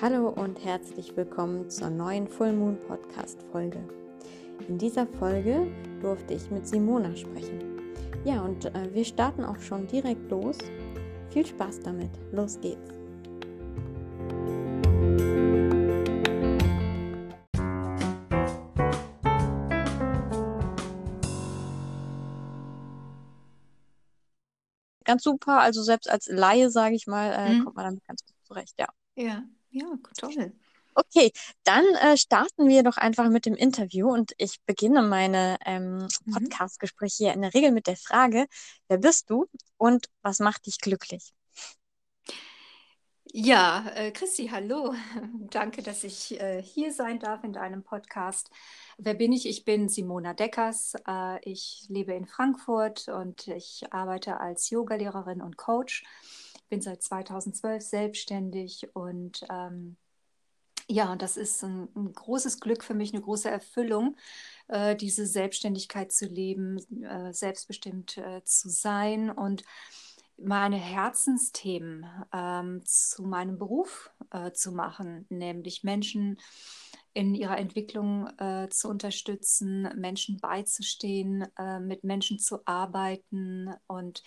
Hallo und herzlich willkommen zur neuen Full Moon Podcast Folge. In dieser Folge durfte ich mit Simona sprechen. Ja, und äh, wir starten auch schon direkt los. Viel Spaß damit. Los geht's. Ganz super, also selbst als Laie, sage ich mal, äh, Mhm. kommt man damit ganz gut zurecht, ja. Ja, ja, toll. Okay, dann äh, starten wir doch einfach mit dem Interview und ich beginne meine ähm, Mhm. Podcast-Gespräche hier in der Regel mit der Frage, wer bist du und was macht dich glücklich? Ja, äh, Christi, hallo. Danke, dass ich äh, hier sein darf in deinem Podcast. Wer bin ich? Ich bin Simona Deckers. Äh, ich lebe in Frankfurt und ich arbeite als Yogalehrerin und Coach. Bin seit 2012 selbstständig und ähm, ja, das ist ein, ein großes Glück für mich, eine große Erfüllung, äh, diese Selbstständigkeit zu leben, äh, selbstbestimmt äh, zu sein und meine Herzensthemen ähm, zu meinem Beruf äh, zu machen, nämlich Menschen in ihrer Entwicklung äh, zu unterstützen, Menschen beizustehen, äh, mit Menschen zu arbeiten und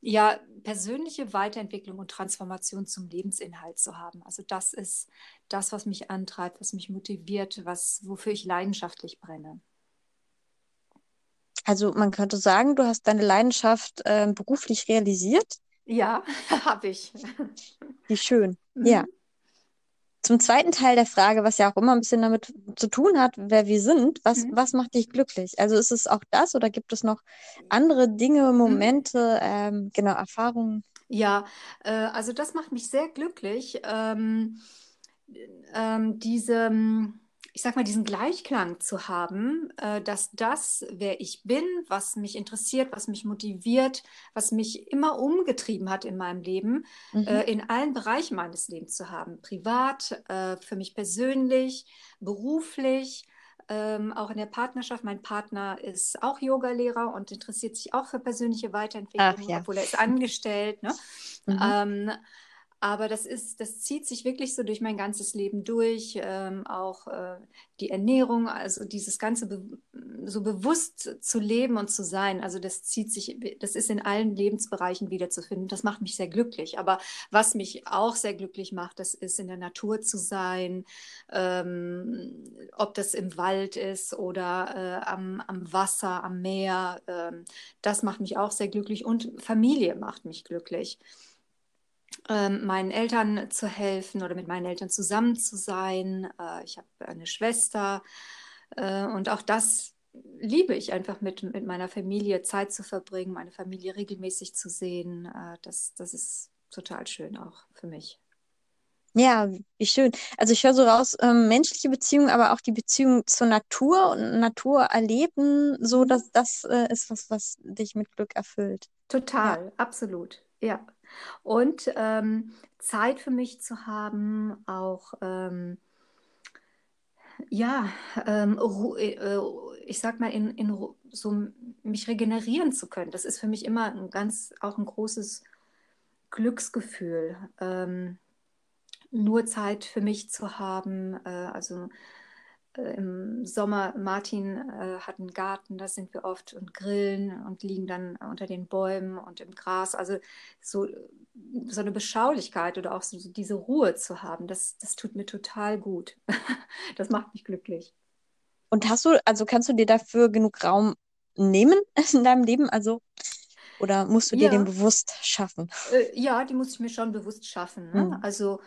ja, persönliche Weiterentwicklung und Transformation zum Lebensinhalt zu haben. Also das ist das, was mich antreibt, was mich motiviert, was, wofür ich leidenschaftlich brenne. Also man könnte sagen, du hast deine Leidenschaft äh, beruflich realisiert. Ja, habe ich. Wie schön. Mhm. Ja. Zum zweiten Teil der Frage, was ja auch immer ein bisschen damit zu tun hat, wer wir sind, was, Mhm. was macht dich glücklich? Also ist es auch das oder gibt es noch andere Dinge, Momente, ähm, genau, Erfahrungen? Ja, äh, also das macht mich sehr glücklich, ähm, ähm, diese, ich sag mal, diesen Gleichklang zu haben, äh, dass das, wer ich bin, was mich interessiert, was mich motiviert, was mich immer umgetrieben hat in meinem Leben, Mhm. äh, in allen Bereichen meines Lebens zu haben. Privat, äh, für mich persönlich, beruflich. Ähm, auch in der Partnerschaft. Mein Partner ist auch Yogalehrer und interessiert sich auch für persönliche Weiterentwicklung, ja. obwohl er ist angestellt. Ne? Mhm. Ähm, aber das ist, das zieht sich wirklich so durch mein ganzes Leben durch. Ähm, auch äh, die Ernährung, also dieses Ganze be so bewusst zu leben und zu sein. Also das zieht sich, das ist in allen Lebensbereichen wiederzufinden. Das macht mich sehr glücklich. Aber was mich auch sehr glücklich macht, das ist in der Natur zu sein, ähm, ob das im Wald ist oder äh, am, am Wasser, am Meer. Ähm, das macht mich auch sehr glücklich. Und Familie macht mich glücklich meinen Eltern zu helfen oder mit meinen Eltern zusammen zu sein. Äh, ich habe eine Schwester äh, und auch das liebe ich einfach mit, mit meiner Familie Zeit zu verbringen, meine Familie regelmäßig zu sehen. Äh, das, das ist total schön auch für mich. Ja, wie schön. Also ich höre so raus, ähm, menschliche Beziehungen, aber auch die Beziehung zur Natur und Natur erleben, so Mhm. dass das äh, ist was, was dich mit Glück erfüllt. Ja. Total, absolut, ja. Und ähm, Zeit für mich zu haben, auch ähm, ja, ähm, Ru- äh, ich sag mal, in, in so mich regenerieren zu können. Das ist für mich immer ein ganz, auch ein großes Glücksgefühl. Ähm, nur Zeit für mich zu haben. Äh, also äh, im Sommer, Martin äh, hat einen Garten, da sind wir oft und grillen und liegen dann unter den Bäumen und im Gras. Also so, so eine Beschaulichkeit oder auch so diese Ruhe zu haben, das, das tut mir total gut. Das macht mich glücklich. Und hast du, also kannst du dir dafür genug Raum nehmen in deinem Leben? Also, oder musst du dir den Ja, bewusst schaffen? äh, ja, die muss ich mir schon bewusst schaffen. Ne? Hm. Also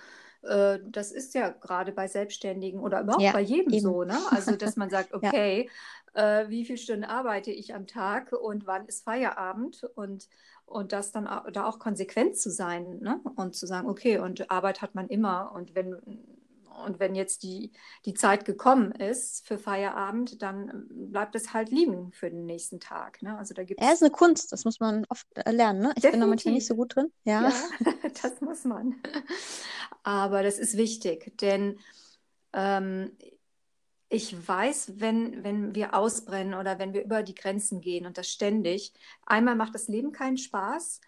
äh, das ist ja gerade bei Selbstständigen oder überhaupt Ja, bei jedem eben. so, ne? Also dass man sagt, Ja. okay, äh, wie viele Stunden arbeite ich am Tag und wann ist Feierabend und, und das dann da auch konsequent zu sein, ne? Und zu sagen, okay, und Arbeit hat man immer und wenn und wenn jetzt die, die Zeit gekommen ist für Feierabend, dann bleibt es halt liegen für den nächsten Tag. Ne? Also da gibt Er ist eine Kunst, das muss man oft äh, lernen, ne? Ich bin da manchmal nicht definitiv so gut drin. Ja. ja, das muss man. Aber das ist wichtig, denn ähm, ich weiß, wenn, wenn wir ausbrennen oder wenn wir über die Grenzen gehen und das ständig, einmal macht das Leben keinen Spaß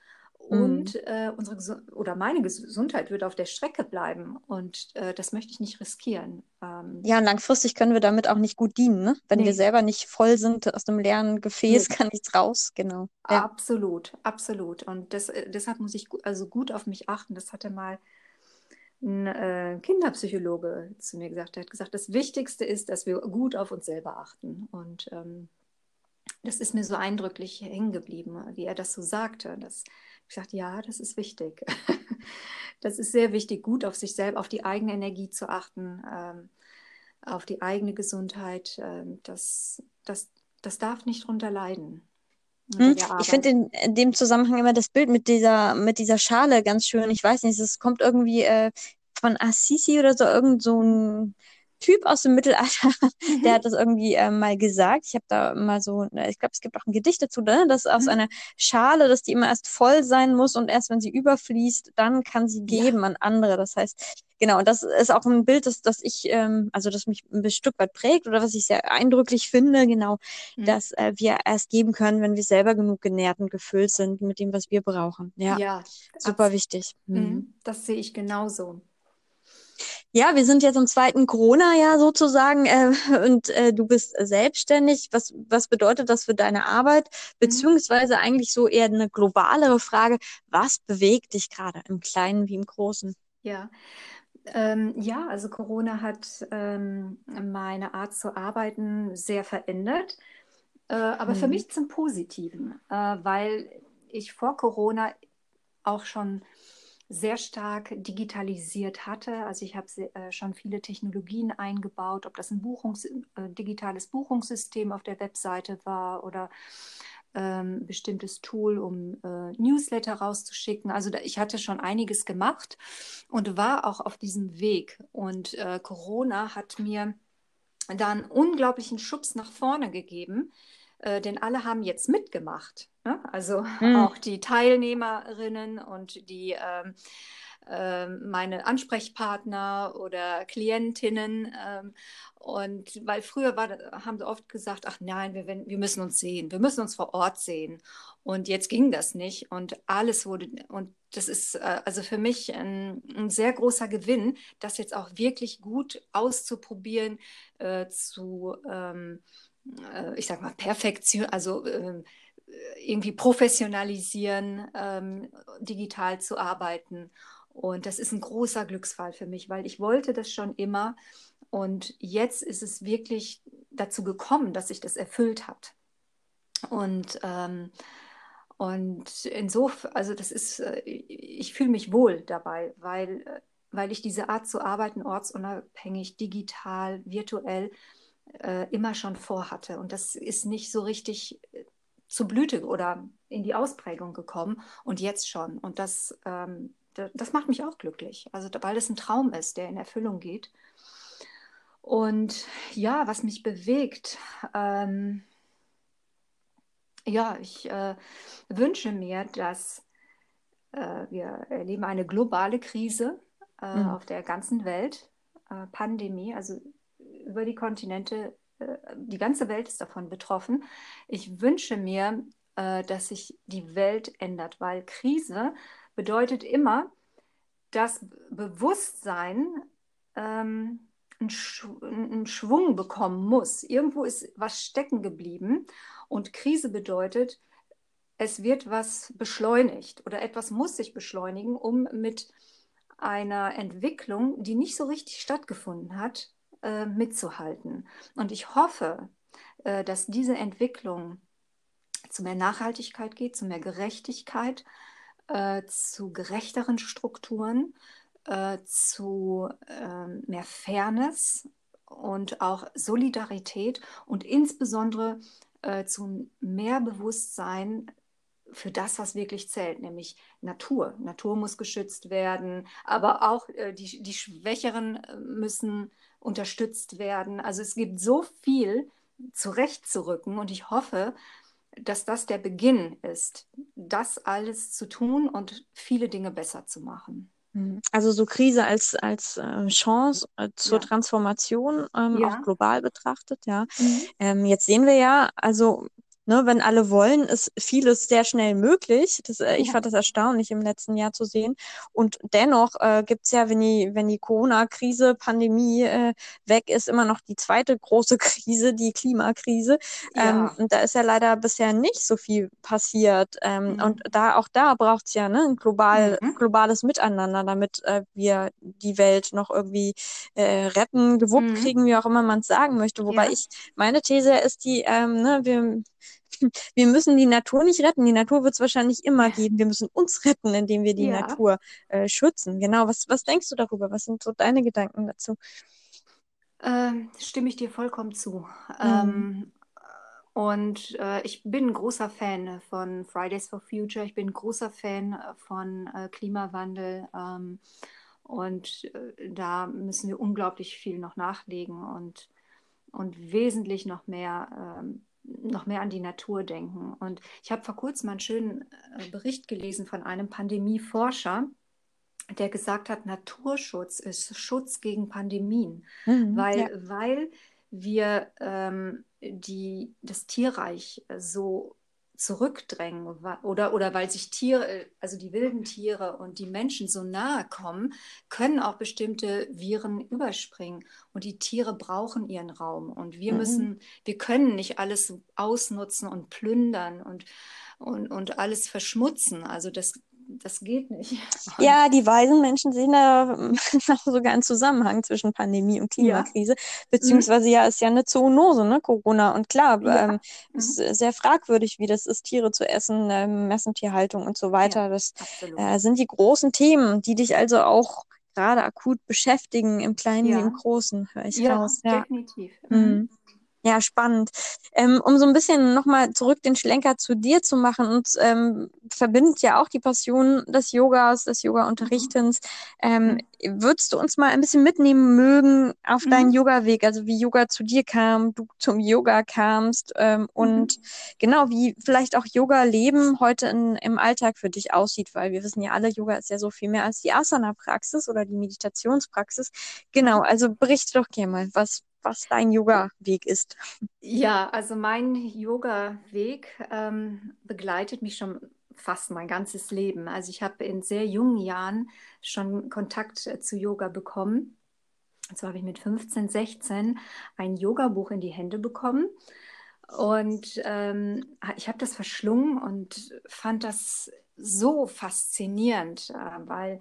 und äh, unsere oder meine Gesundheit wird auf der Strecke bleiben und äh, das möchte ich nicht riskieren. Ähm, ja, und langfristig können wir damit auch nicht gut dienen, ne? Wenn nee. wir selber nicht voll sind aus dem leeren Gefäß, nee. kann nichts raus, genau. Ja. Absolut, absolut. Und das, äh, deshalb muss ich also gut auf mich achten. Das hatte mal ein äh, Kinderpsychologe zu mir gesagt. Er hat gesagt, das Wichtigste ist, dass wir gut auf uns selber achten. Und ähm, das ist mir so eindrücklich hängen geblieben, wie er das so sagte. Das, ich sagte, ja, das ist wichtig. das ist sehr wichtig, gut auf sich selbst, auf die eigene Energie zu achten, ähm, auf die eigene Gesundheit. Ähm, das, das, das darf nicht drunter leiden. Hm, ich finde in, in, dem Zusammenhang immer das Bild mit dieser, mit dieser Schale ganz schön. Ich weiß nicht, es kommt irgendwie äh, von Assisi oder so, irgend so ein Typ aus dem Mittelalter, mhm. der hat das irgendwie äh, mal gesagt. Ich habe da mal so, äh, ich glaube, es gibt auch ein Gedicht dazu, ne? dass aus mhm. einer Schale, dass die immer erst voll sein muss und erst wenn sie überfließt, dann kann sie geben ja. an andere. Das heißt, genau, und das ist auch ein Bild, das, das ich, ähm, also das mich ein Stück weit prägt oder was ich sehr eindrücklich finde, genau, mhm. dass äh, wir erst geben können, wenn wir selber genug genährt und gefüllt sind mit dem, was wir brauchen. Ja, ja super wichtig. Mhm. mhm. Das sehe ich genauso. Ja, wir sind jetzt im zweiten Corona-Jahr sozusagen äh, und äh, du bist selbstständig. Was, was bedeutet das für deine Arbeit? Mhm. Beziehungsweise eigentlich so eher eine globalere Frage, was bewegt dich gerade im Kleinen wie im Großen? Ja, ähm, ja, also Corona hat ähm, meine Art zu arbeiten sehr verändert, äh, aber hm. für mhm. mich zum Positiven, äh, weil ich vor Corona auch schon sehr stark digitalisiert hatte. Also ich habe äh, schon viele Technologien eingebaut, ob das ein Buchungs äh, digitales Buchungssystem auf der Webseite war oder ähm, bestimmtes Tool, um äh, Newsletter rauszuschicken. Also da, ich hatte schon einiges gemacht und war auch auf diesem Weg. Und äh, Corona hat mir dann unglaublichen Schubs nach vorne gegeben, äh, denn alle haben jetzt mitgemacht. Ne? Also hm. auch die Teilnehmerinnen und die ähm, äh, meine Ansprechpartner oder Klientinnen. Ähm, und weil früher war, haben sie oft gesagt, ach nein, wir, wir müssen uns sehen, wir müssen uns vor Ort sehen. Und jetzt ging das nicht und alles wurde, und das ist äh, also für mich ein, ein, sehr großer Gewinn, das jetzt auch wirklich gut auszuprobieren, äh, zu ähm, äh, ich sag mal, Perfektion, also äh, irgendwie professionalisieren, ähm, digital zu arbeiten. Und das ist ein großer Glücksfall für mich, weil ich wollte das schon immer. Und jetzt ist es wirklich dazu gekommen, dass sich das erfüllt hat. Und, ähm, und insofern, also das ist, äh, ich fühle mich wohl dabei, weil, weil ich diese Art zu arbeiten, ortsunabhängig, digital, virtuell, äh, immer schon vorhatte. Und das ist nicht so richtig äh, zur Blüte oder in die Ausprägung gekommen und jetzt schon. Und das, ähm, das macht mich auch glücklich. Also, weil es ein Traum ist, der in Erfüllung geht. Und ja, was mich bewegt, ähm, ja, ich äh, wünsche mir, dass äh, wir erleben eine globale Krise äh, mhm. auf der ganzen Welt, äh, Pandemie, also über die Kontinente, äh, die ganze Welt ist davon betroffen. Ich wünsche mir, äh, dass sich die Welt ändert, weil Krise bedeutet immer, dass Bewusstsein ähm, einen, Sch einen Schwung bekommen muss. Irgendwo ist was stecken geblieben und Krise bedeutet, es wird was beschleunigt oder etwas muss sich beschleunigen, um mit einer Entwicklung, die nicht so richtig stattgefunden hat, äh, mitzuhalten. Und ich hoffe, äh, dass diese Entwicklung zu mehr Nachhaltigkeit geht, zu mehr Gerechtigkeit, äh, zu gerechteren Strukturen, äh, zu ähm, mehr Fairness und auch Solidarität und insbesondere äh, zu mehr Bewusstsein für das, was wirklich zählt, nämlich Natur. Natur muss geschützt werden, aber auch äh, die, die Schwächeren müssen unterstützt werden. Also es gibt so viel zurechtzurücken und ich hoffe, dass das der Beginn ist, das alles zu tun und viele Dinge besser zu machen. Mhm. Also so Krise als, als äh, Chance äh, zur ja. Transformation, ähm, ja. auch global betrachtet, ja. Mhm. Ähm, jetzt sehen wir ja, also ne, wenn alle wollen, ist vieles sehr schnell möglich. Das, äh, ich fand das erstaunlich im letzten Jahr zu sehen. Und dennoch äh, gibt es ja, wenn die, wenn die Corona-Krise, Pandemie äh, weg ist, immer noch die zweite große Krise, die Klimakrise. Ja. Ähm, und da ist ja leider bisher nicht so viel passiert. Ähm, mhm. Und da auch da braucht es ja ne, ein global, mhm. globales Miteinander, damit äh, wir die Welt noch irgendwie äh, retten, gewuppt mhm. kriegen, wie auch immer man es sagen möchte. Wobei ja. ich, meine These ist die, ähm, ne, wir wir müssen die Natur nicht retten. Die Natur wird es wahrscheinlich immer geben. Wir müssen uns retten, indem wir die ja. Natur äh, schützen. Genau. Was, was denkst du darüber? Was sind so deine Gedanken dazu? Ähm, stimme ich dir vollkommen zu. Mhm. Ähm, und äh, ich bin ein großer Fan von Fridays for Future. Ich bin ein großer Fan von äh, Klimawandel. Ähm, und äh, da müssen wir unglaublich viel noch nachlegen und, und wesentlich noch mehr ähm, noch mehr an die Natur denken. Und ich habe vor kurzem einen schönen äh, Bericht gelesen von einem Pandemieforscher, der gesagt hat, Naturschutz ist Schutz gegen Pandemien, mhm, weil, ja. weil wir ähm, die, das Tierreich so zurückdrängen oder, oder weil sich Tiere, also die wilden Tiere und die Menschen so nahe kommen, können auch bestimmte Viren überspringen. Und die Tiere brauchen ihren Raum. Und wir mhm. müssen, wir können nicht alles ausnutzen und plündern und, und, und alles verschmutzen. Also das, das geht nicht. Ja, die weisen Menschen sehen da sogar einen Zusammenhang zwischen Pandemie und Klimakrise, ja. beziehungsweise ja, ist ja eine Zoonose, ne, Corona. Und klar, ja. ähm, mhm. ist sehr fragwürdig, wie das ist, Tiere zu essen, ähm, Massentierhaltung und so weiter. Ja, das äh, sind die großen Themen, die dich also auch gerade akut beschäftigen, im Kleinen wie im Großen, höre ich ja, raus. Ja, definitiv. Mhm. Mhm. Ja, spannend. Ähm, um so ein bisschen nochmal zurück den Schlenker zu dir zu machen und ähm, verbindet ja auch die Passion des Yogas, des Yoga-Unterrichtens. Ähm, mhm. würdest du uns mal ein bisschen mitnehmen mögen auf mhm. deinen Yoga-Weg, also wie Yoga zu dir kam, du zum Yoga kamst ähm, und mhm. genau, wie vielleicht auch Yoga-Leben heute in, im Alltag für dich aussieht, weil wir wissen ja alle, Yoga ist ja so viel mehr als die Asana-Praxis oder die Meditationspraxis. Genau, mhm. also berichte doch gerne mal, was, was dein Yoga-Weg ist. Ja, also mein Yoga-Weg ähm, begleitet mich schon fast mein ganzes Leben. Also ich habe in sehr jungen Jahren schon Kontakt äh, zu Yoga bekommen. Und zwar habe ich mit 15, 16 ein Yoga-Buch in die Hände bekommen. Und ähm, ich habe das verschlungen und fand das so faszinierend, äh, weil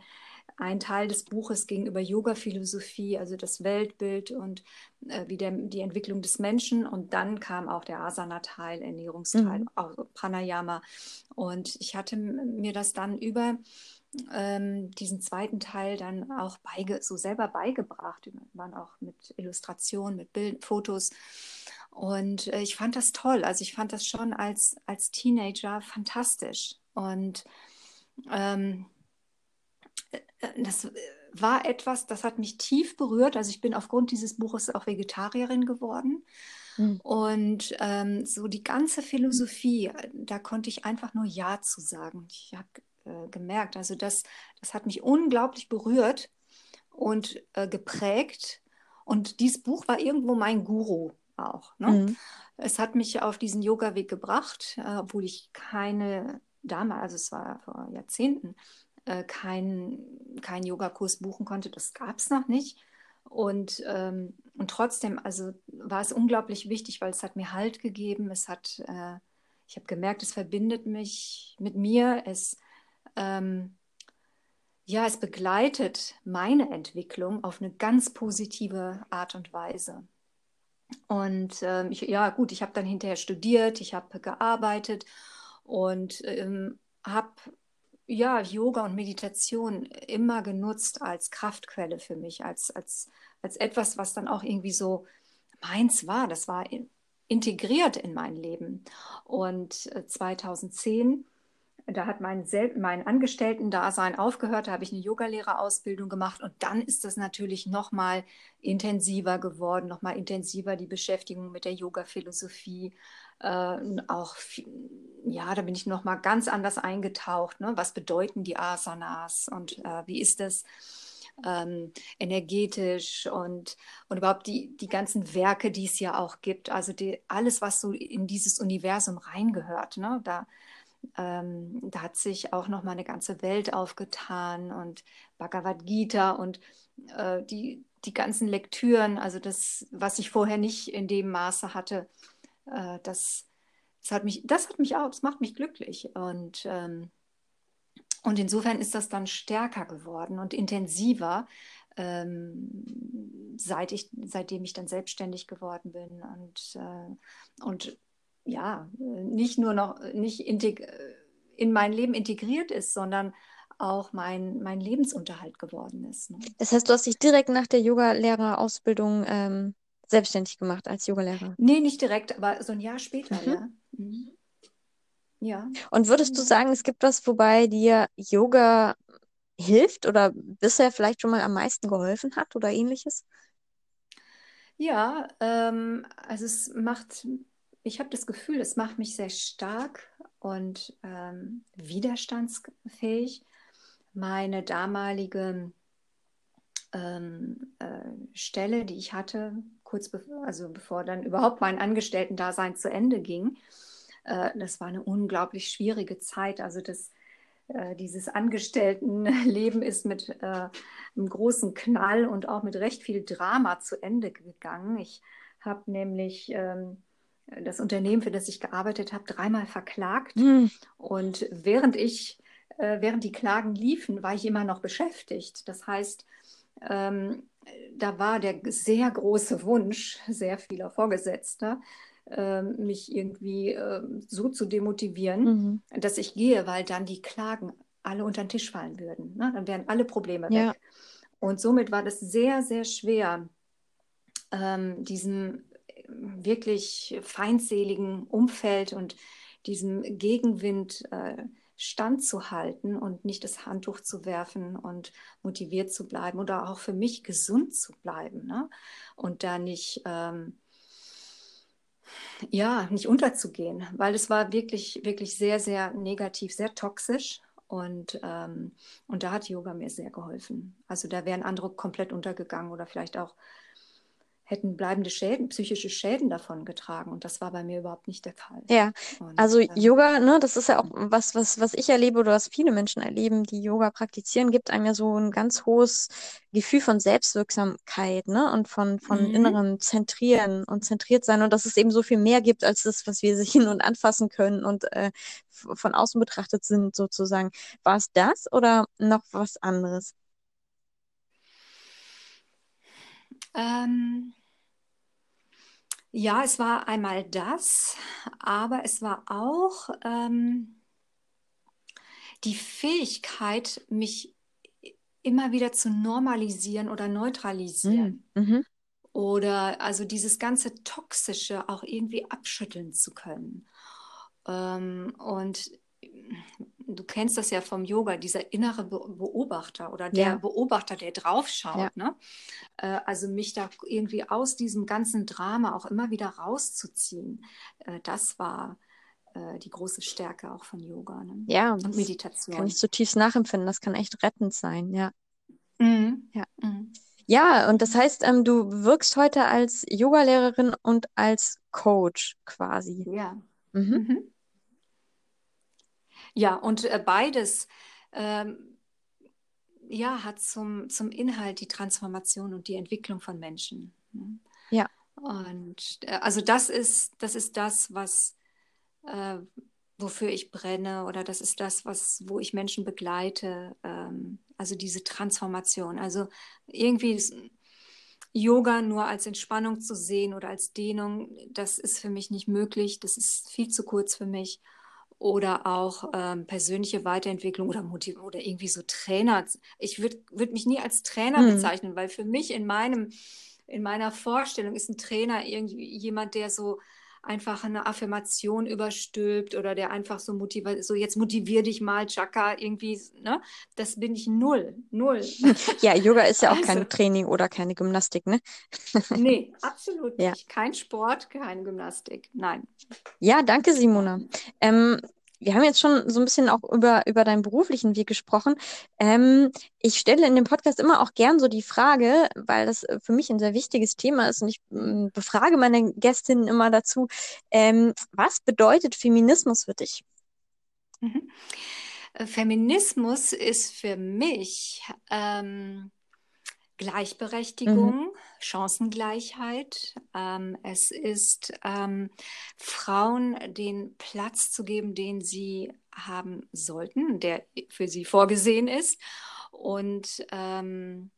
ein Teil des Buches ging über Yoga-Philosophie, also das Weltbild und äh, wie der, die Entwicklung des Menschen. Und dann kam auch der Asana-Teil, Ernährungsteil, mhm. auch Pranayama. Und ich hatte mir das dann über ähm, diesen zweiten Teil dann auch beige so selber beigebracht. Wir waren auch mit Illustrationen, mit Bild, Fotos. Und äh, ich fand das toll. Also ich fand das schon als, als Teenager fantastisch. Und ähm, das äh, war etwas, das hat mich tief berührt. Also ich bin aufgrund dieses Buches auch Vegetarierin geworden. Mhm. Und ähm, so die ganze Philosophie, da konnte ich einfach nur Ja zu sagen. Ich habe äh, gemerkt, also das, das hat mich unglaublich berührt und äh, geprägt. Und dieses Buch war irgendwo mein Guru auch. Ne? Mhm. Es hat mich auf diesen Yoga-Weg gebracht, äh, obwohl ich keine damals, also es war vor Jahrzehnten, äh, keinen kein Yogakurs buchen konnte. Das gab es noch nicht. Und, ähm, und trotzdem, also war es unglaublich wichtig, weil es hat mir Halt gegeben. Es hat, äh, ich habe gemerkt, es verbindet mich mit mir. Es, ähm, ja, es begleitet meine Entwicklung auf eine ganz positive Art und Weise. Und ähm, ich, ja, gut, ich habe dann hinterher studiert, ich habe gearbeitet und ähm, habe ja, Yoga und Meditation immer genutzt als Kraftquelle für mich, als, als, als etwas, was dann auch irgendwie so meins war. Das war in, integriert in mein Leben. Und 2010, äh, da hat mein, mein Angestellten-Dasein aufgehört, da habe ich eine Yogalehrerausbildung gemacht und dann ist das natürlich noch mal intensiver geworden, noch mal intensiver die Beschäftigung mit der Yoga-Philosophie äh, auch, ja, da bin ich nochmal ganz anders eingetaucht. Ne? Was bedeuten die Asanas und äh, wie ist das? ähm, energetisch und, und überhaupt die, die ganzen Werke, die es ja auch gibt. Also die, alles, was so in dieses Universum reingehört. Ne? Da, ähm, da hat sich auch noch mal eine ganze Welt aufgetan und Bhagavad Gita und äh, die, die ganzen Lektüren, also das, was ich vorher nicht in dem Maße hatte, äh, das, das hat mich, das hat mich auch, das macht mich glücklich. Und, ähm, und insofern ist das dann stärker geworden und intensiver, ähm, seit ich, seitdem ich dann selbstständig geworden bin. Und, äh, und ja, nicht nur noch nicht in mein Leben integriert ist, sondern auch mein, mein Lebensunterhalt geworden ist. Ne? Das heißt, du hast dich direkt nach der Yogalehrerausbildung ähm, selbstständig gemacht als Yogalehrer? Nee, nicht direkt, aber so ein Jahr später, mhm. ja. Mhm. Ja. Und würdest du sagen, es gibt was, wobei dir Yoga hilft oder bisher vielleicht schon mal am meisten geholfen hat oder ähnliches? Ja, ähm, also es macht, ich habe das Gefühl, es macht mich sehr stark und ähm, widerstandsfähig. Meine damalige ähm, äh, Stelle, die ich hatte, kurz bevor, also bevor dann überhaupt mein Angestellten-Dasein zu Ende ging, äh, das war eine unglaublich schwierige Zeit. Also das, äh, dieses Angestelltenleben ist mit äh, einem großen Knall und auch mit recht viel Drama zu Ende gegangen. Ich habe nämlich ähm, das Unternehmen, für das ich gearbeitet habe, dreimal verklagt. Mhm. Und während ich, äh, während die Klagen liefen, war ich immer noch beschäftigt. Das heißt, ähm, da war der sehr große Wunsch sehr vieler Vorgesetzter, äh, mich irgendwie äh, so zu demotivieren, mhm. dass ich gehe, weil dann die Klagen alle unter den Tisch fallen würden. Ne? Dann wären alle Probleme ja. weg. Und somit war das sehr, sehr schwer, ähm, diesem wirklich feindseligen Umfeld und diesem Gegenwind äh, standzuhalten und nicht das Handtuch zu werfen und motiviert zu bleiben oder auch für mich gesund zu bleiben ne? und da nicht, ähm, ja, nicht unterzugehen, weil es war wirklich, wirklich sehr, sehr negativ, sehr toxisch. Und, ähm, und da hat Yoga mir sehr geholfen. Also da wären andere komplett untergegangen oder vielleicht auch hätten bleibende Schäden, psychische Schäden davon getragen. Und das war bei mir überhaupt nicht der Fall. Ja, und, also ähm, Yoga, ne, das ist ja auch was, was, was ich erlebe oder was viele Menschen erleben, die Yoga praktizieren, gibt einem ja so ein ganz hohes Gefühl von Selbstwirksamkeit, ne, und von, von mhm. innerem Zentrieren und zentriert sein und dass es eben so viel mehr gibt als das, was wir hin und anfassen können und äh, von außen betrachtet sind sozusagen. War es das oder noch was anderes? Ähm, ja, es war einmal das, aber es war auch ähm, die Fähigkeit, mich immer wieder zu normalisieren oder neutralisieren. Mm, mhm. Oder also dieses ganze Toxische auch irgendwie abschütteln zu können. Ähm, und du kennst das ja vom Yoga, dieser innere Beobachter oder der ja. Beobachter, der draufschaut. Ja. Ne? Äh, also mich da irgendwie aus diesem ganzen Drama auch immer wieder rauszuziehen, äh, das war äh, die große Stärke auch von Yoga ne? ja, und Meditation. Kann ich zutiefst nachempfinden, das kann echt rettend sein, ja. Mhm. Ja. Mhm. Ja, und das heißt, ähm, du wirkst heute als Yogalehrerin und als Coach quasi. Ja. Mhm. Ja, und äh, beides ähm, ja, hat zum, zum Inhalt die Transformation und die Entwicklung von Menschen. Ne? Ja. Und äh, also das ist, das ist das, was äh, wofür ich brenne oder das ist das, was, wo ich Menschen begleite. Ähm, also diese Transformation. Also irgendwie Yoga nur als Entspannung zu sehen oder als Dehnung, das ist für mich nicht möglich. Das ist viel zu kurz für mich oder auch ähm, persönliche Weiterentwicklung oder Motiv oder irgendwie so Trainer. Ich würde würd mich nie als Trainer hm. bezeichnen, weil für mich in meinem in meiner Vorstellung ist ein Trainer irgendwie jemand, der so einfach eine Affirmation überstülpt oder der einfach so motiviert, so jetzt motivier dich mal, Chaka, irgendwie, ne? Das bin ich null, null. Ja, Yoga ist ja auch also, kein Training oder keine Gymnastik, ne? Nee, absolut ja. nicht. Kein Sport, keine Gymnastik, nein. Ja, danke, Simona. Ähm, wir haben jetzt schon so ein bisschen auch über, über deinen beruflichen Weg gesprochen. Ähm, ich stelle in dem Podcast immer auch gern so die Frage, weil das äh, für mich ein sehr wichtiges Thema ist und ich äh, befrage meine Gästinnen immer dazu, ähm, was bedeutet Feminismus für dich? Mhm. Äh, Feminismus ist für mich ähm, Gleichberechtigung, mhm. Chancengleichheit. Ähm, es ist ähm, Frauen den Platz zu geben, den sie haben sollten, der für sie vorgesehen ist. Und ähm,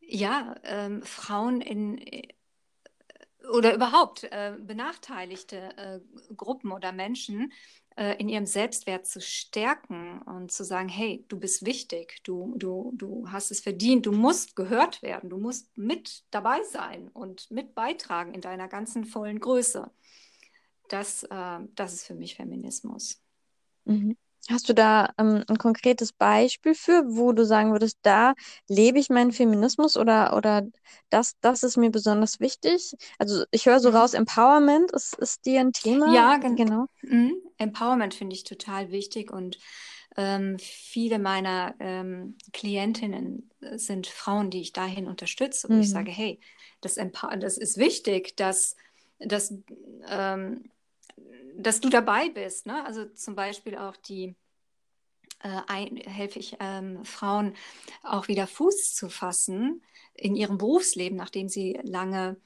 ja, ähm, Frauen in oder überhaupt äh, benachteiligte äh, Gruppen oder Menschen äh, in ihrem Selbstwert zu stärken und zu sagen, hey, du bist wichtig, du, du, du hast es verdient, du musst gehört werden, du musst mit dabei sein und mit beitragen in deiner ganzen vollen Größe. Das, äh, das ist für mich Feminismus. Mhm. Hast du da ähm, ein konkretes Beispiel für, wo du sagen würdest, da lebe ich meinen Feminismus oder, oder das, das ist mir besonders wichtig? Also ich höre so mhm. raus, Empowerment ist, ist dir ein Thema? Ja, gen genau. Mhm. Empowerment finde ich total wichtig und ähm, viele meiner ähm, Klientinnen sind Frauen, die ich dahin unterstütze, wo mhm. ich sage, hey, das, das ist wichtig, dass, dass ähm, dass du dabei bist. Ne? Also zum Beispiel auch die äh, ein, helfe ich ähm, Frauen auch wieder Fuß zu fassen in ihrem Berufsleben, nachdem sie lange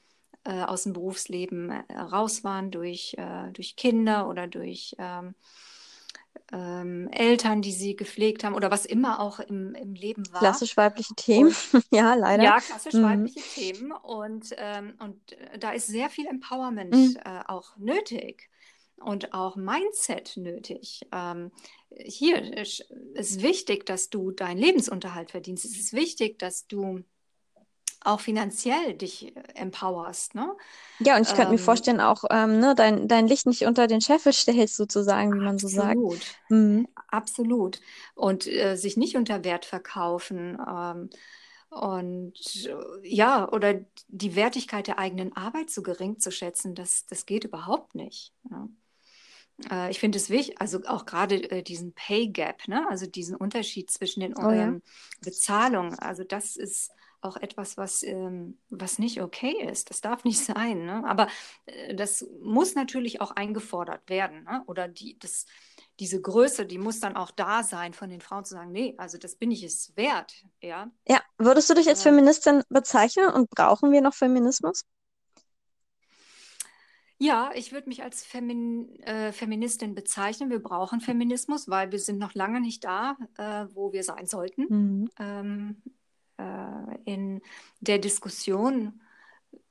äh, aus dem Berufsleben äh, raus waren durch, äh, durch Kinder oder durch ähm, ähm, Eltern, die sie gepflegt haben oder was immer auch im, im Leben war. Klassisch weibliche Themen, und, ja, leider. Ja, klassisch mhm. weibliche Themen. Und, ähm, und da ist sehr viel Empowerment mhm. äh, auch nötig und auch Mindset nötig. Ähm, hier ist wichtig, dass du deinen Lebensunterhalt verdienst. Es ist wichtig, dass du auch finanziell dich äh, empowerst. Ne? Ja, und ich könnte ähm, mir vorstellen, auch ähm, ne, dein, dein Licht nicht unter den Scheffel stellst, sozusagen, wie man so sagt. Mhm. Absolut. Und äh, sich nicht unter Wert verkaufen. Ähm, und äh, ja, oder die Wertigkeit der eigenen Arbeit so gering zu schätzen, das, das geht überhaupt nicht. Ja. Äh, ich finde es wichtig, also auch gerade äh, diesen Pay Gap, ne? also diesen Unterschied zwischen den oh, ja. ähm, Bezahlungen, also das ist auch etwas, was, ähm, was nicht okay ist. Das darf nicht sein. Ne? Aber äh, das muss natürlich auch eingefordert werden. Ne? Oder die, das, diese Größe, die muss dann auch da sein, von den Frauen zu sagen, nee, also das bin ich es wert. Ja, ja. würdest du dich als Feministin bezeichnen und brauchen wir noch Feminismus? Ja, ich würde mich als Femin äh, Feministin bezeichnen. Wir brauchen Feminismus, weil wir sind noch lange nicht da, äh, wo wir sein sollten. Mhm. Ähm, äh, in der Diskussion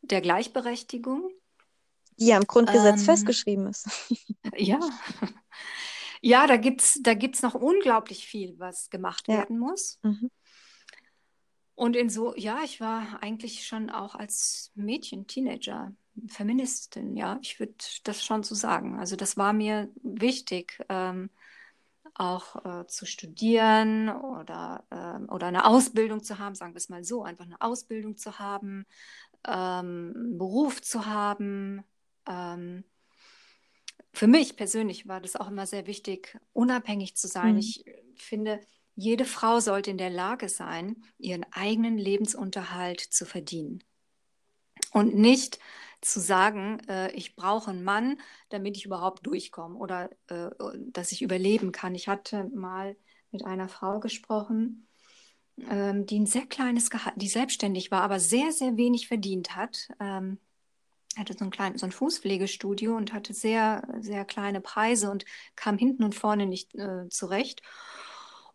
der Gleichberechtigung. Die ja im Grundgesetz ähm, festgeschrieben ist. ja. Ja, da gibt es da gibt's noch unglaublich viel, was gemacht ja. werden muss. Mhm. Und in so, ja, ich war eigentlich schon auch als Mädchen, Teenager, Feministin, ja, ich würde das schon so sagen. Also das war mir wichtig, ähm, auch äh, zu studieren oder, äh, oder eine Ausbildung zu haben, sagen wir es mal so, einfach eine Ausbildung zu haben, ähm, einen Beruf zu haben. Ähm, für mich persönlich war das auch immer sehr wichtig, unabhängig zu sein. Mhm. Ich finde, jede Frau sollte in der Lage sein, ihren eigenen Lebensunterhalt zu verdienen. Und nicht zu sagen, äh, ich brauche einen Mann, damit ich überhaupt durchkomme oder äh, dass ich überleben kann. Ich hatte mal mit einer Frau gesprochen, ähm, die ein sehr kleines Gehalt, die selbstständig war, aber sehr, sehr wenig verdient hat. Ähm, hatte so ein, klein, so ein Fußpflegestudio und hatte sehr, sehr kleine Preise und kam hinten und vorne nicht äh, zurecht.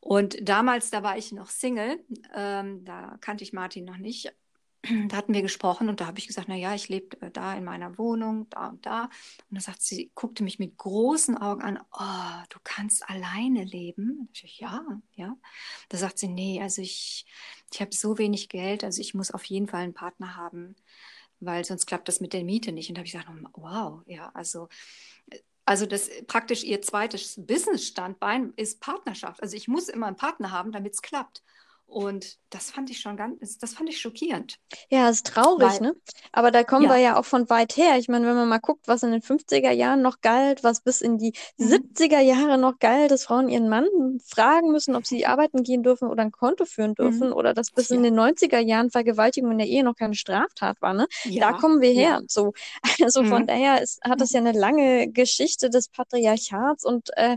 Und damals, da war ich noch Single, ähm, da kannte ich Martin noch nicht da hatten wir gesprochen und da habe ich gesagt, naja, ich lebe äh, da in meiner Wohnung, da und da. Und da sagt sie, guckte mich mit großen Augen an, oh, du kannst alleine leben? Ich, ja, ja. Da sagt sie, nee, also ich, ich habe so wenig Geld, also ich muss auf jeden Fall einen Partner haben, weil sonst klappt das mit der Miete nicht. Und da habe ich gesagt, wow, ja, also also das praktisch ihr zweites Business-Standbein ist Partnerschaft. Also ich muss immer einen Partner haben, damit es klappt. Und das fand ich schon ganz, das fand ich schockierend. Ja, ist traurig, Weil, ne? Aber da kommen ja. wir ja auch von weit her. Ich meine, wenn man mal guckt, was in den 50er Jahren noch galt, was bis in die Mhm. 70er Jahre noch galt, dass Frauen ihren Mann fragen müssen, ob sie arbeiten gehen dürfen oder ein Konto führen dürfen, Mhm. oder dass bis in Ja. den 90er Jahren Vergewaltigung in der Ehe noch keine Straftat war, ne? Da Ja. kommen wir her. So, also von Mhm. daher ist, hat es ja eine lange Geschichte des Patriarchats und äh,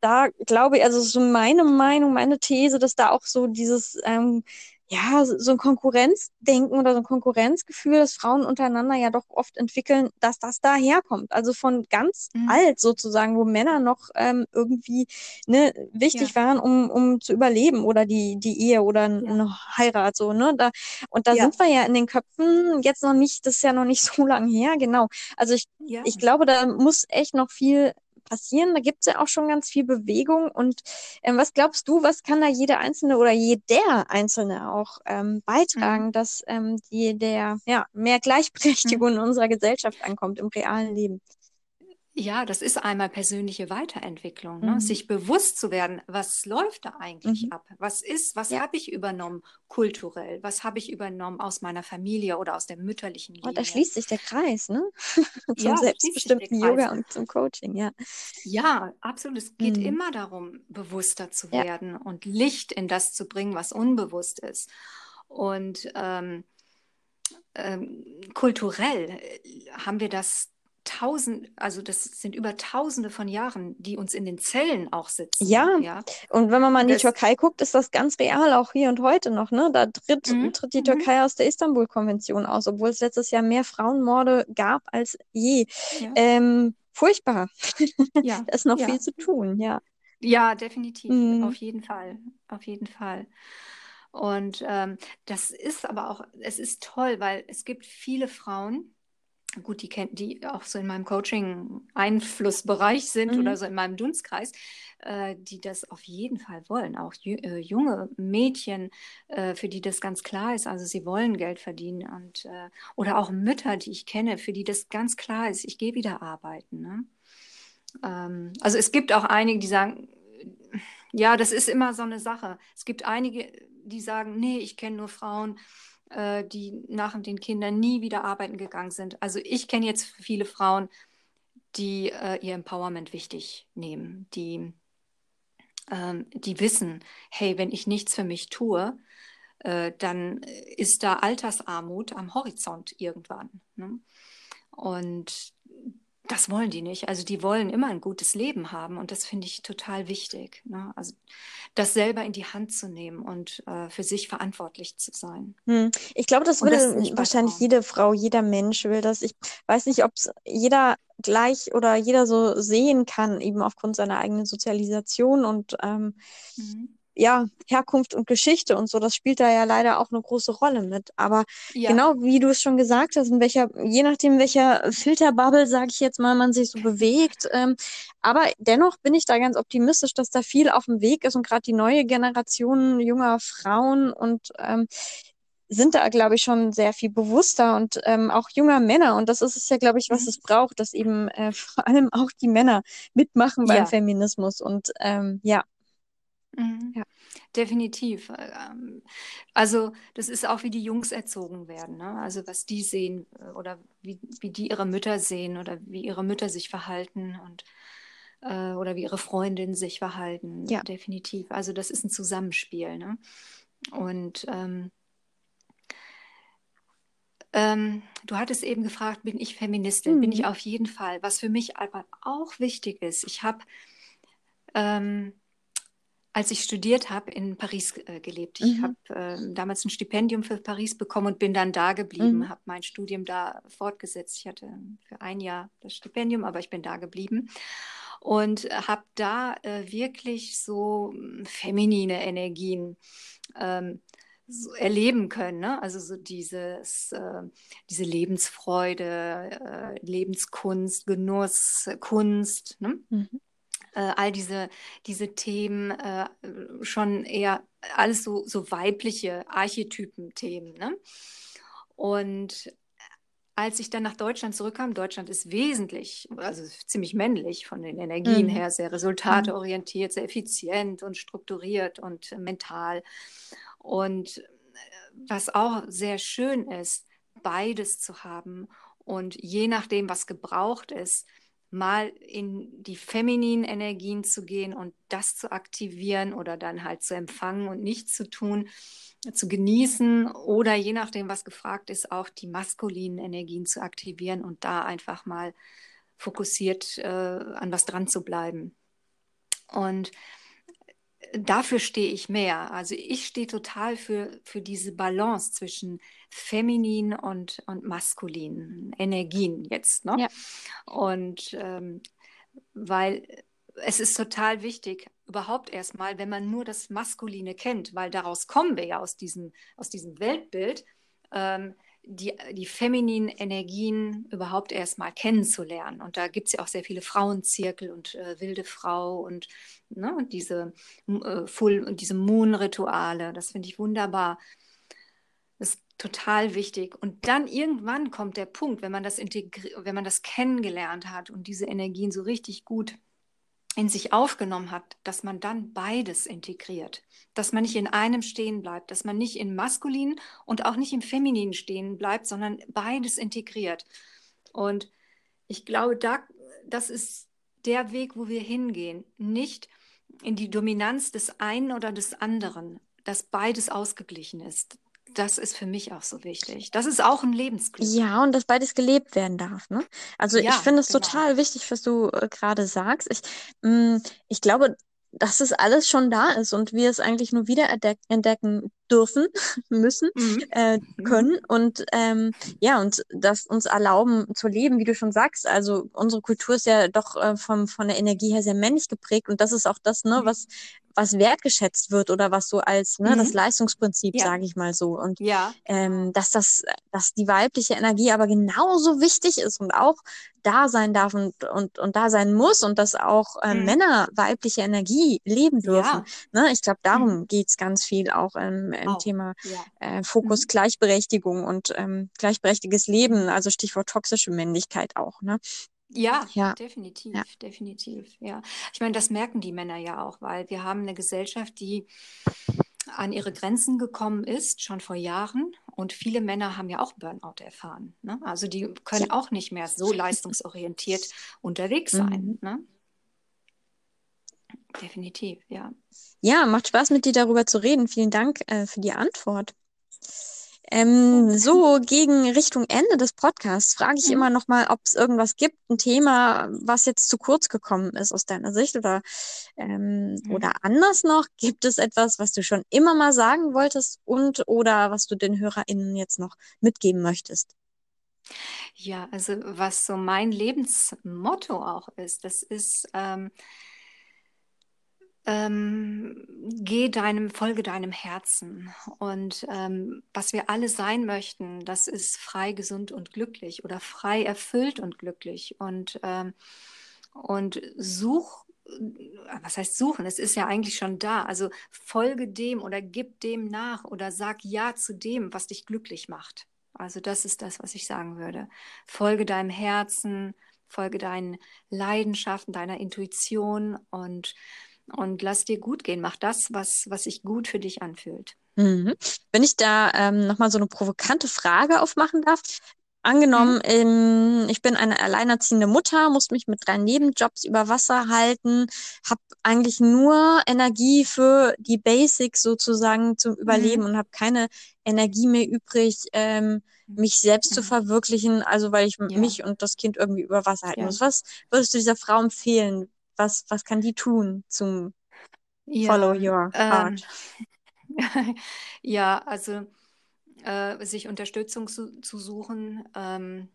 da glaube ich, also so meine Meinung, meine These, dass da auch so dieses, ähm, ja, so ein Konkurrenzdenken oder so ein Konkurrenzgefühl, das Frauen untereinander ja doch oft entwickeln, dass das daherkommt. Also von ganz Mhm. alt sozusagen, wo Männer noch ähm, irgendwie ne, wichtig Ja. waren, um, um zu überleben oder die, die Ehe oder Ja. eine Heirat, so, ne? Da, und da Ja. sind wir ja in den Köpfen jetzt noch nicht, das ist ja noch nicht so lange her, genau. Also ich ich glaube, da muss echt noch viel passieren. Da gibt es ja auch schon ganz viel Bewegung. Und ähm, was glaubst du, was kann da jede Einzelne oder jeder Einzelne auch ähm, Mhm. beitragen, dass ähm, die, der ja, mehr Mhm. Gleichberechtigung in unserer Gesellschaft ankommt im realen Leben? Ja, das ist einmal persönliche Weiterentwicklung, ne? Mhm. Sich bewusst zu werden, was läuft da eigentlich Mhm. ab? Was ist, was Ja. habe ich übernommen kulturell? Was habe ich übernommen aus meiner Familie oder aus der mütterlichen Und da Linie? schließt sich der Kreis, ne? Zum Ja, selbstbestimmten. Yoga und zum Coaching, ja. Ja, absolut. Es geht Mhm. immer darum, bewusster zu Ja. werden und Licht in das zu bringen, was unbewusst ist. Und ähm, ähm, kulturell äh, haben wir das tausend, also das sind über Tausende von Jahren, die uns in den Zellen auch sitzen. Ja, Ja, und wenn man mal in die das, Türkei guckt, ist das ganz real, auch hier und heute noch, ne? Da tritt, mhm, tritt die mhm, Türkei aus der Istanbul-Konvention aus, obwohl es letztes Jahr mehr Frauenmorde gab als je. ja, Ähm, furchtbar. ja, Da ist noch ja, viel zu tun, ja. ja, definitiv, Mhm. auf jeden Fall, auf jeden Fall. Und ähm, das ist aber auch, es ist toll, weil es gibt viele Frauen, gut, die kennt, die auch so in meinem Coaching-Einflussbereich sind oder Mhm. so in meinem Dunstkreis, äh, die das auf jeden Fall wollen. Auch äh, junge Mädchen, äh, für die das ganz klar ist, also sie wollen Geld verdienen und äh, oder auch Mütter, die ich kenne, für die das ganz klar ist, ich gehe wieder arbeiten. Ne? Ähm, also es gibt auch einige, die sagen, ja, das ist immer so eine Sache. Es gibt einige, die sagen, nee, ich kenne nur Frauen, äh, die nach den Kindern nie wieder arbeiten gegangen sind. Also ich kenne jetzt viele Frauen, die äh, ihr Empowerment wichtig nehmen, die, ähm, die wissen, hey, wenn ich nichts für mich tue, äh, dann ist da Altersarmut am Horizont irgendwann. Ne? Und das wollen die nicht. Also die wollen immer ein gutes Leben haben und das finde ich total wichtig. Ne? Also das selber in die Hand zu nehmen und äh, für sich verantwortlich zu sein. Hm. Ich glaube, das will wahrscheinlich jede Frau, jeder Mensch will das. Ich weiß nicht, ob es jeder gleich oder jeder so sehen kann, eben aufgrund seiner eigenen Sozialisation und ähm, Mhm. Ja, Herkunft und Geschichte und so, das spielt da ja leider auch eine große Rolle mit. Aber Ja, genau wie du es schon gesagt hast, in welcher, je nachdem, welcher Filterbubble, sage ich jetzt mal, man sich so bewegt. Ähm, aber dennoch bin ich da ganz optimistisch, dass da viel auf dem Weg ist und gerade die neue Generation junger Frauen und ähm, sind da, glaube ich, schon sehr viel bewusster und ähm, auch junger Männer. Und das ist es ja, glaube ich, was Mhm. es braucht, dass eben äh, vor allem auch die Männer mitmachen beim ja. Feminismus. Und ähm, ja, Mhm. ja. Definitiv. Ähm, Also das ist auch, wie die Jungs erzogen werden, ne? Also was die sehen äh, oder wie, wie die ihre Mütter sehen oder wie ihre Mütter sich verhalten und äh, oder wie ihre Freundinnen sich verhalten. Ja. Definitiv. Also das ist ein Zusammenspiel, ne? Und ähm, ähm, du hattest eben gefragt, bin ich Feministin? Bin ich Mhm. auf jeden Fall. Was für mich aber auch wichtig ist, ich habe ähm, als ich studiert habe, in Paris äh, gelebt. Ich Mhm. habe äh, damals ein Stipendium für Paris bekommen und bin dann da geblieben, Mhm. habe mein Studium da fortgesetzt. Ich hatte für ein Jahr das Stipendium, aber ich bin da geblieben und habe da äh, wirklich so mm, feminine Energien ähm, so erleben können. Ne? Also so dieses, äh, diese Lebensfreude, äh, Lebenskunst, Genuss, Kunst. Ne? Mhm. Äh, all diese, diese Themen äh, schon eher alles so, so weibliche Archetypen-Themen. Ne? Und als ich dann nach Deutschland zurückkam, Deutschland ist wesentlich, also ziemlich männlich von den Energien mhm. her, sehr resultateorientiert, sehr effizient und strukturiert und mental. Und äh, was auch sehr schön ist, beides zu haben und je nachdem, was gebraucht ist, mal in die femininen Energien zu gehen und das zu aktivieren oder dann halt zu empfangen und nichts zu tun, zu genießen oder je nachdem, was gefragt ist, auch die maskulinen Energien zu aktivieren und da einfach mal fokussiert äh, an was dran zu bleiben. Und dafür stehe ich mehr. Also ich stehe total für, für diese Balance zwischen feminin und, und maskulinen Energien jetzt. Ne? Ja. Und ähm, weil es ist total wichtig, überhaupt erstmal, wenn man nur das Maskuline kennt, weil daraus kommen wir ja aus diesem, aus diesem Weltbild, ähm, die, die femininen Energien überhaupt erstmal kennenzulernen. Und da gibt es ja auch sehr viele Frauenzirkel und äh, wilde Frau und ne, diese äh, und diese Moon-Rituale. Das finde ich wunderbar. Das ist total wichtig. Und dann irgendwann kommt der Punkt, wenn man das wenn man das kennengelernt hat und diese Energien so richtig gut in sich aufgenommen hat, dass man dann beides integriert, dass man nicht in einem stehen bleibt, dass man nicht im Maskulinen und auch nicht im Femininen stehen bleibt, sondern beides integriert. Und ich glaube, da, das ist der Weg, wo wir hingehen, nicht in die Dominanz des einen oder des anderen, dass beides ausgeglichen ist das ist für mich auch so wichtig. Das ist auch ein Lebensglück. Ja, und dass beides gelebt werden darf. Ne? Also ja, ich finde es genau. total wichtig, was du äh, gerade sagst. Ich, mh, mm, ich glaube, dass es alles schon da ist und wir es eigentlich nur wieder entdecken dürfen, müssen, mhm. äh, mhm. können und ähm, ja, und das uns erlauben zu leben, wie du schon sagst. Also unsere Kultur ist ja doch äh, vom, von der Energie her sehr männlich geprägt und das ist auch das, ne, mhm. was was wertgeschätzt wird oder was so als ne, mhm. das Leistungsprinzip, ja. sage ich mal so. Und ja. ähm, dass das, dass die weibliche Energie aber genauso wichtig ist und auch da sein darf und, und, und da sein muss und dass auch äh, mhm. Männer weibliche Energie leben dürfen. Ja. Ne? Ich glaube, darum mhm. geht's ganz viel auch im, im Thema ja. äh, Fokus mhm. Gleichberechtigung und ähm, gleichberechtigtes Leben, also Stichwort toxische Männlichkeit auch. Ne? Ja, ja, definitiv, ja. definitiv. Ja, ich meine, das merken die Männer ja auch, weil wir haben eine Gesellschaft, die an ihre Grenzen gekommen ist, schon vor Jahren. Und viele Männer haben ja auch Burnout erfahren. Ne? Also die können ja. auch nicht mehr so leistungsorientiert unterwegs sein. Mhm. Ne? Definitiv, ja. Ja, macht Spaß mit dir darüber zu reden. Vielen Dank äh, für die Antwort. Ähm, so gegen Richtung Ende des Podcasts frage ich mhm. immer noch mal, ob es irgendwas gibt, ein Thema, was jetzt zu kurz gekommen ist aus deiner Sicht oder ähm, mhm. oder anders noch. Gibt es etwas, was du schon immer mal sagen wolltest und oder was du den HörerInnen jetzt noch mitgeben möchtest? Ja, also was so mein Lebensmotto auch ist, das ist ähm, ähm, geh deinem, folge deinem Herzen. Und ähm, was wir alle sein möchten, das ist frei, gesund und glücklich oder frei, erfüllt und glücklich. Und, ähm, und such, was heißt suchen? Es ist ja eigentlich schon da. Also folge dem oder gib dem nach oder sag Ja zu dem, was dich glücklich macht. Also das ist das, was ich sagen würde. Folge deinem Herzen, folge deinen Leidenschaften, deiner Intuition und und lass dir gut gehen. Mach das, was, was sich gut für dich anfühlt. Mhm. Wenn ich da ähm, nochmal so eine provokante Frage aufmachen darf. Angenommen, mhm. in, ich bin eine alleinerziehende Mutter, muss mich mit drei Nebenjobs über Wasser halten, habe eigentlich nur Energie für die Basics sozusagen zum Überleben mhm. und habe keine Energie mehr übrig, ähm, mich selbst zu verwirklichen, also weil ich ja. mich und das Kind irgendwie über Wasser halten ja. muss. Was würdest du dieser Frau empfehlen? Was, was kann die tun zum ja, Follow Your Heart? Ähm, ja, also äh, sich Unterstützung zu, zu suchen ähm,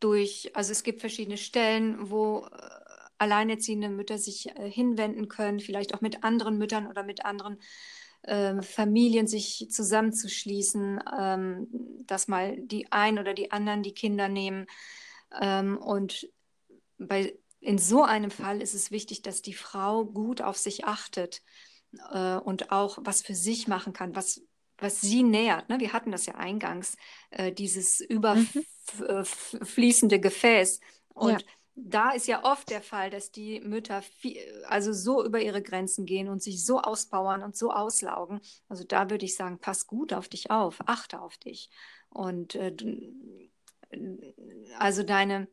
durch, also es gibt verschiedene Stellen, wo äh, alleinerziehende Mütter sich äh, hinwenden können, vielleicht auch mit anderen Müttern oder mit anderen äh, Familien sich zusammenzuschließen, ähm, dass mal die ein oder die anderen die Kinder nehmen. Ähm, und bei in so einem Fall ist es wichtig, dass die Frau gut auf sich achtet äh, und auch was für sich machen kann, was, was sie nährt. Ne? Wir hatten das ja eingangs, äh, dieses überfließende mhm. Gefäß. Und ja. da ist ja oft der Fall, dass die Mütter viel, also so über ihre Grenzen gehen und sich so auspowern und so auslaugen. Also da würde ich sagen, pass gut auf dich auf, achte auf dich. Und äh, also deine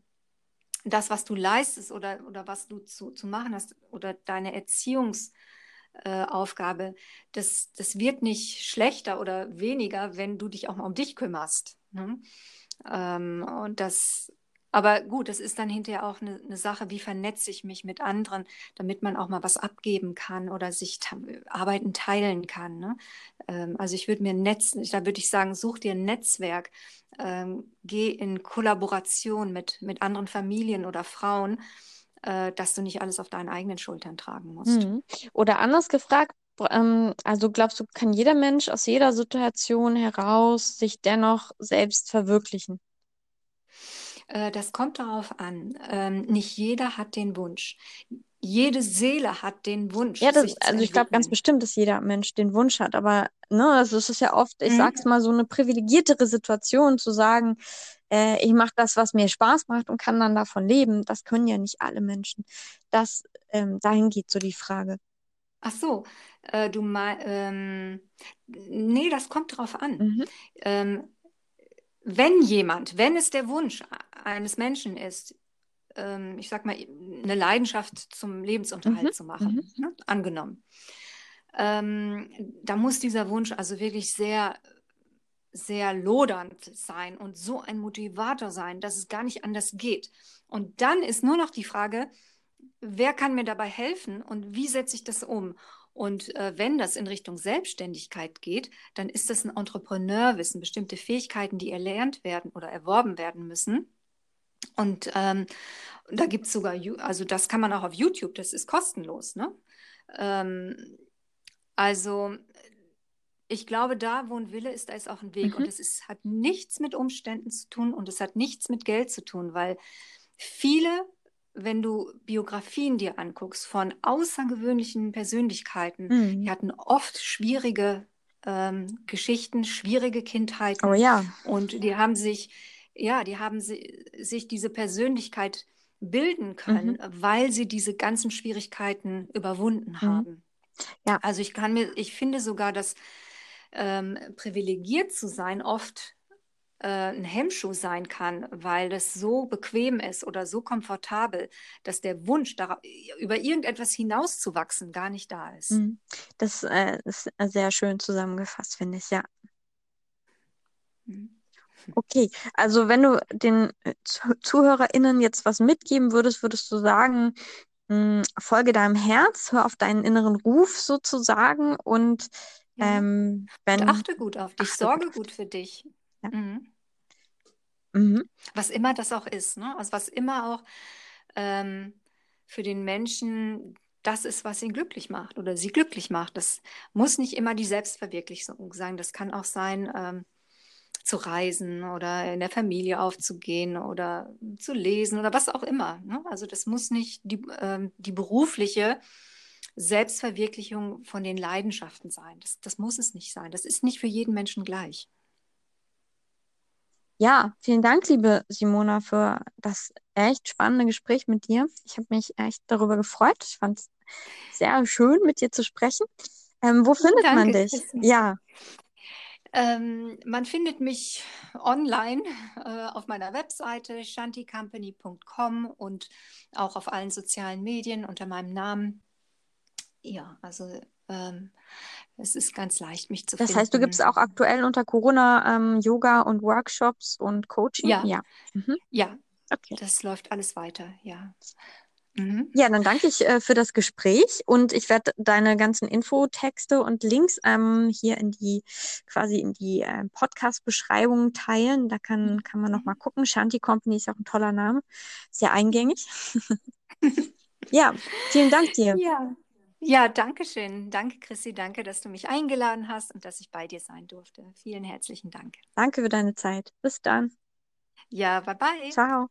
das, was du leistest oder, oder was du zu, zu machen hast oder deine Erziehungsaufgabe, äh, das, das wird nicht schlechter oder weniger, wenn du dich auch mal um dich kümmerst. Ne? Ähm, und das, aber gut, das ist dann hinterher auch eine, eine, Sache, wie vernetze ich mich mit anderen, damit man auch mal was abgeben kann oder sich Arbeiten teilen kann. Ne? Ähm, also ich würde mir ein Netz, da würde ich sagen, such dir ein Netzwerk, ähm, geh in Kollaboration mit, mit anderen Familien oder Frauen, äh, dass du nicht alles auf deinen eigenen Schultern tragen musst. Mhm. Oder anders gefragt, ähm, also glaubst du, kann jeder Mensch aus jeder Situation heraus sich dennoch selbst verwirklichen? Äh, das kommt darauf an. Ähm, nicht jeder hat den Wunsch. Jede Seele hat den Wunsch. Ja, das, also ich glaube ganz bestimmt, dass jeder Mensch den Wunsch hat, aber ne, also es ist ja oft, ich mhm. sag's mal, so eine privilegiertere Situation zu sagen, äh, ich mache das, was mir Spaß macht und kann dann davon leben. Das können ja nicht alle Menschen. Das, ähm, dahin geht so die Frage. Ach so, äh, du meinst, ähm, nee, das kommt drauf an. Mhm. Ähm, wenn jemand, wenn es der Wunsch eines Menschen ist, ähm, ich sag mal, eine Leidenschaft zum Lebensunterhalt mhm. zu machen, mhm. ne? angenommen, ähm, da muss dieser Wunsch also wirklich sehr, sehr lodernd sein und so ein Motivator sein, dass es gar nicht anders geht. Und dann ist nur noch die Frage, wer kann mir dabei helfen und wie setze ich das um? Und äh, wenn das in Richtung Selbstständigkeit geht, dann ist das ein Entrepreneurwissen, bestimmte Fähigkeiten, die erlernt werden oder erworben werden müssen. Und ähm, da gibt es sogar, also das kann man auch auf YouTube, das ist kostenlos. Ne? Ähm, also ich glaube, da, wo ein Wille ist, da ist auch ein Weg. Mhm. Und es ist, hat nichts mit Umständen zu tun und es hat nichts mit Geld zu tun, weil viele wenn du Biografien dir anguckst von außergewöhnlichen Persönlichkeiten, mhm. die hatten oft schwierige ähm, Geschichten, schwierige Kindheiten. Oh ja. Und die haben sich, ja, die haben si sich diese Persönlichkeit bilden können, mhm. weil sie diese ganzen Schwierigkeiten überwunden mhm. haben. Ja. Also ich kann mir, ich finde sogar, dass ähm, privilegiert zu sein oft ein Hemmschuh sein kann, weil das so bequem ist oder so komfortabel, dass der Wunsch, darauf, über irgendetwas hinauszuwachsen, gar nicht da ist. Mhm. Das äh, ist sehr schön zusammengefasst, finde ich, ja. Mhm. Okay, also wenn du den äh, ZuhörerInnen jetzt was mitgeben würdest, würdest du sagen, mh, hm, folge deinem Herz, hör auf deinen inneren Ruf sozusagen und ähm, wenn, und achte gut auf dich, sorge gut für dich. Ja. Mhm. Mhm. Was immer das auch ist, ne? Also was immer auch ähm, für den Menschen das ist, was ihn glücklich macht oder sie glücklich macht. Das muss nicht immer die Selbstverwirklichung sein. Das kann auch sein, ähm, zu reisen oder in der Familie aufzugehen oder zu lesen oder was auch immer. Ne? Also das muss nicht die, ähm, die berufliche Selbstverwirklichung von den Leidenschaften sein. Das, das muss es nicht sein. Das ist nicht für jeden Menschen gleich. Ja, vielen Dank, liebe Simona, für das echt spannende Gespräch mit dir. Ich habe mich echt darüber gefreut. Ich fand es sehr schön, mit dir zu sprechen. Ähm, wo findet Danke, man dich? Christine. Ja. Ähm, man findet mich online äh, auf meiner Webseite shanticompany.com und auch auf allen sozialen Medien unter meinem Namen. Ja, also ähm, es ist ganz leicht, mich zu das finden. Das heißt, du gibst auch aktuell unter Corona ähm, Yoga und Workshops und Coaching? Ja. Ja. Mhm. ja. Okay. Das läuft alles weiter, ja. Mhm. Ja, dann danke ich äh, für das Gespräch und ich werde deine ganzen Infotexte und Links ähm, hier in die quasi in die äh, Podcast-Beschreibung teilen. Da kann, mhm. kann man nochmal gucken. Shanti Company ist auch ein toller Name, sehr eingängig. ja, vielen Dank dir. Ja, ja, danke schön. Danke, Chrissy. Danke, dass du mich eingeladen hast und dass ich bei dir sein durfte. Vielen herzlichen Dank. Danke für deine Zeit. Bis dann. Ja, bye bye. Ciao.